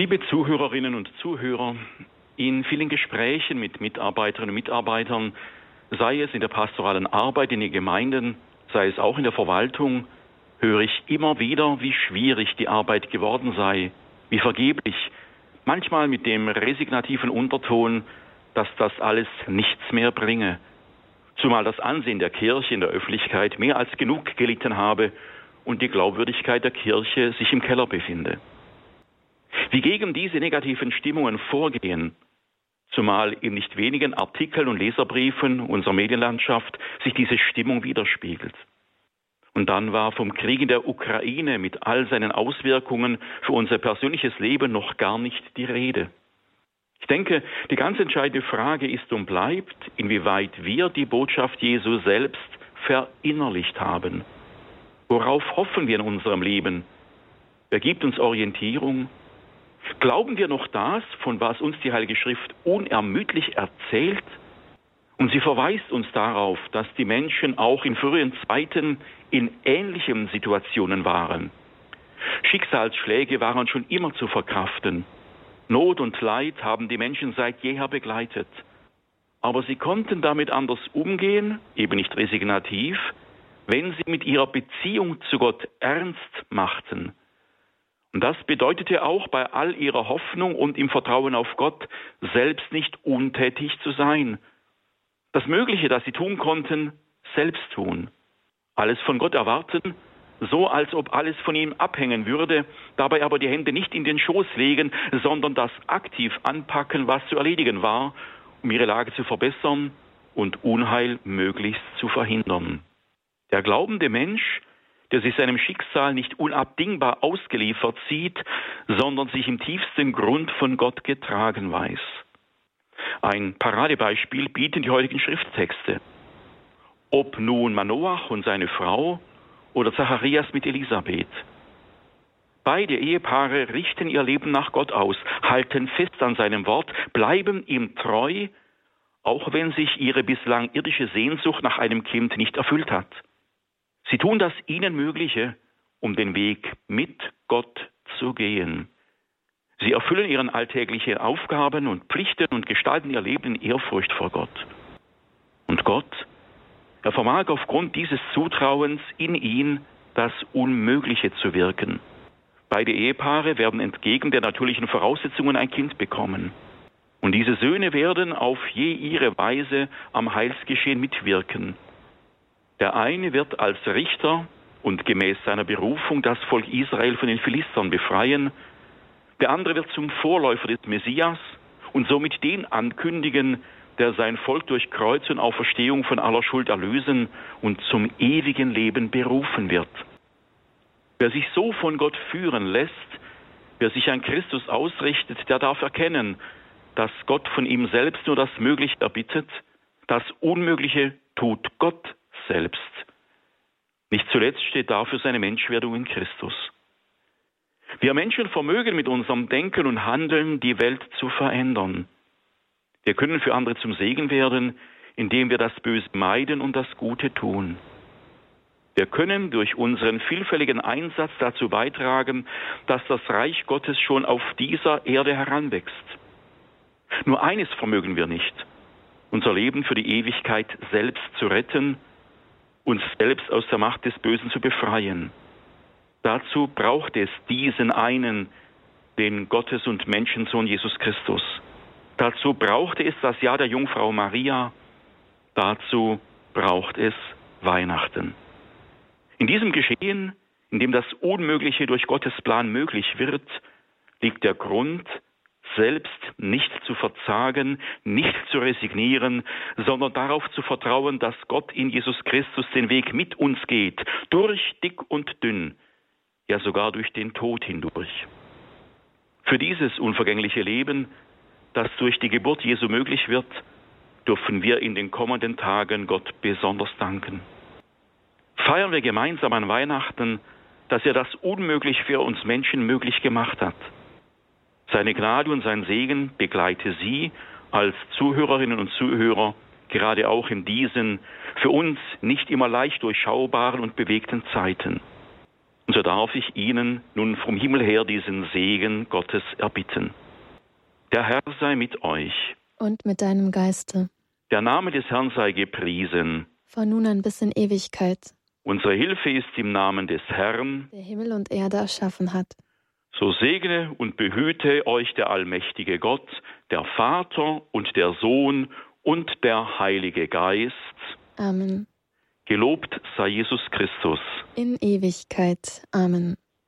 Liebe Zuhörerinnen und Zuhörer, in vielen Gesprächen mit Mitarbeiterinnen und Mitarbeitern, sei es in der pastoralen Arbeit in den Gemeinden, sei es auch in der Verwaltung, höre ich immer wieder, wie schwierig die Arbeit geworden sei, wie vergeblich, manchmal mit dem resignativen Unterton, dass das alles nichts mehr bringe, zumal das Ansehen der Kirche in der Öffentlichkeit mehr als genug gelitten habe und die Glaubwürdigkeit der Kirche sich im Keller befinde. Wie gegen diese negativen Stimmungen vorgehen, zumal in nicht wenigen Artikeln und Leserbriefen unserer Medienlandschaft sich diese Stimmung widerspiegelt. Und dann war vom Krieg in der Ukraine mit all seinen Auswirkungen für unser persönliches Leben noch gar nicht die Rede. Ich denke, die ganz entscheidende Frage ist und bleibt, inwieweit wir die Botschaft Jesu selbst verinnerlicht haben. Worauf hoffen wir in unserem Leben? Wer gibt uns Orientierung? Glauben wir noch das, von was uns die Heilige Schrift unermüdlich erzählt? Und sie verweist uns darauf, dass die Menschen auch in frühen Zeiten in ähnlichen Situationen waren. Schicksalsschläge waren schon immer zu verkraften. Not und Leid haben die Menschen seit jeher begleitet. Aber sie konnten damit anders umgehen, eben nicht resignativ, wenn sie mit ihrer Beziehung zu Gott ernst machten. Und das bedeutete auch bei all ihrer Hoffnung und im Vertrauen auf Gott selbst nicht untätig zu sein. Das Mögliche, das sie tun konnten, selbst tun. Alles von Gott erwarten, so als ob alles von ihm abhängen würde, dabei aber die Hände nicht in den Schoß legen, sondern das aktiv anpacken, was zu erledigen war, um ihre Lage zu verbessern und Unheil möglichst zu verhindern. Der glaubende Mensch, der sich seinem Schicksal nicht unabdingbar ausgeliefert sieht, sondern sich im tiefsten Grund von Gott getragen weiß. Ein Paradebeispiel bieten die heutigen Schrifttexte. Ob nun Manoach und seine Frau oder Zacharias mit Elisabeth. Beide Ehepaare richten ihr Leben nach Gott aus, halten fest an seinem Wort, bleiben ihm treu, auch wenn sich ihre bislang irdische Sehnsucht nach einem Kind nicht erfüllt hat. Sie tun das ihnen Mögliche, um den Weg mit Gott zu gehen. Sie erfüllen ihren alltäglichen Aufgaben und Pflichten und gestalten ihr Leben in Ehrfurcht vor Gott. Und Gott, er vermag aufgrund dieses Zutrauens in ihn das Unmögliche zu wirken. Beide Ehepaare werden entgegen der natürlichen Voraussetzungen ein Kind bekommen. Und diese Söhne werden auf je ihre Weise am Heilsgeschehen mitwirken. Der eine wird als Richter und gemäß seiner Berufung das Volk Israel von den Philistern befreien, der andere wird zum Vorläufer des Messias und somit den ankündigen, der sein Volk durch Kreuz und Auferstehung von aller Schuld erlösen und zum ewigen Leben berufen wird. Wer sich so von Gott führen lässt, wer sich an Christus ausrichtet, der darf erkennen, dass Gott von ihm selbst nur das Mögliche erbittet, das Unmögliche tut Gott selbst. Nicht zuletzt steht dafür seine Menschwerdung in Christus. Wir Menschen vermögen mit unserem Denken und Handeln die Welt zu verändern. Wir können für andere zum Segen werden, indem wir das Böse meiden und das Gute tun. Wir können durch unseren vielfältigen Einsatz dazu beitragen, dass das Reich Gottes schon auf dieser Erde heranwächst. Nur eines vermögen wir nicht, unser Leben für die Ewigkeit selbst zu retten, uns selbst aus der Macht des Bösen zu befreien. Dazu braucht es diesen einen, den Gottes- und Menschensohn Jesus Christus. Dazu braucht es das Jahr der Jungfrau Maria. Dazu braucht es Weihnachten. In diesem Geschehen, in dem das Unmögliche durch Gottes Plan möglich wird, liegt der Grund, selbst nicht zu verzagen, nicht zu resignieren, sondern darauf zu vertrauen, dass Gott in Jesus Christus den Weg mit uns geht, durch dick und dünn, ja sogar durch den Tod hindurch. Für dieses unvergängliche Leben, das durch die Geburt Jesu möglich wird, dürfen wir in den kommenden Tagen Gott besonders danken. Feiern wir gemeinsam an Weihnachten, dass er das unmöglich für uns Menschen möglich gemacht hat. Seine Gnade und sein Segen begleite Sie als Zuhörerinnen und Zuhörer gerade auch in diesen für uns nicht immer leicht durchschaubaren und bewegten Zeiten. Und so darf ich Ihnen nun vom Himmel her diesen Segen Gottes erbitten. Der Herr sei mit euch. Und mit deinem Geiste. Der Name des Herrn sei gepriesen. Von nun an bis in Ewigkeit. Unsere Hilfe ist im Namen des Herrn, der Himmel und Erde erschaffen hat. So segne und behüte euch der allmächtige Gott, der Vater und der Sohn und der Heilige Geist. Amen. Gelobt sei Jesus Christus. In Ewigkeit. Amen.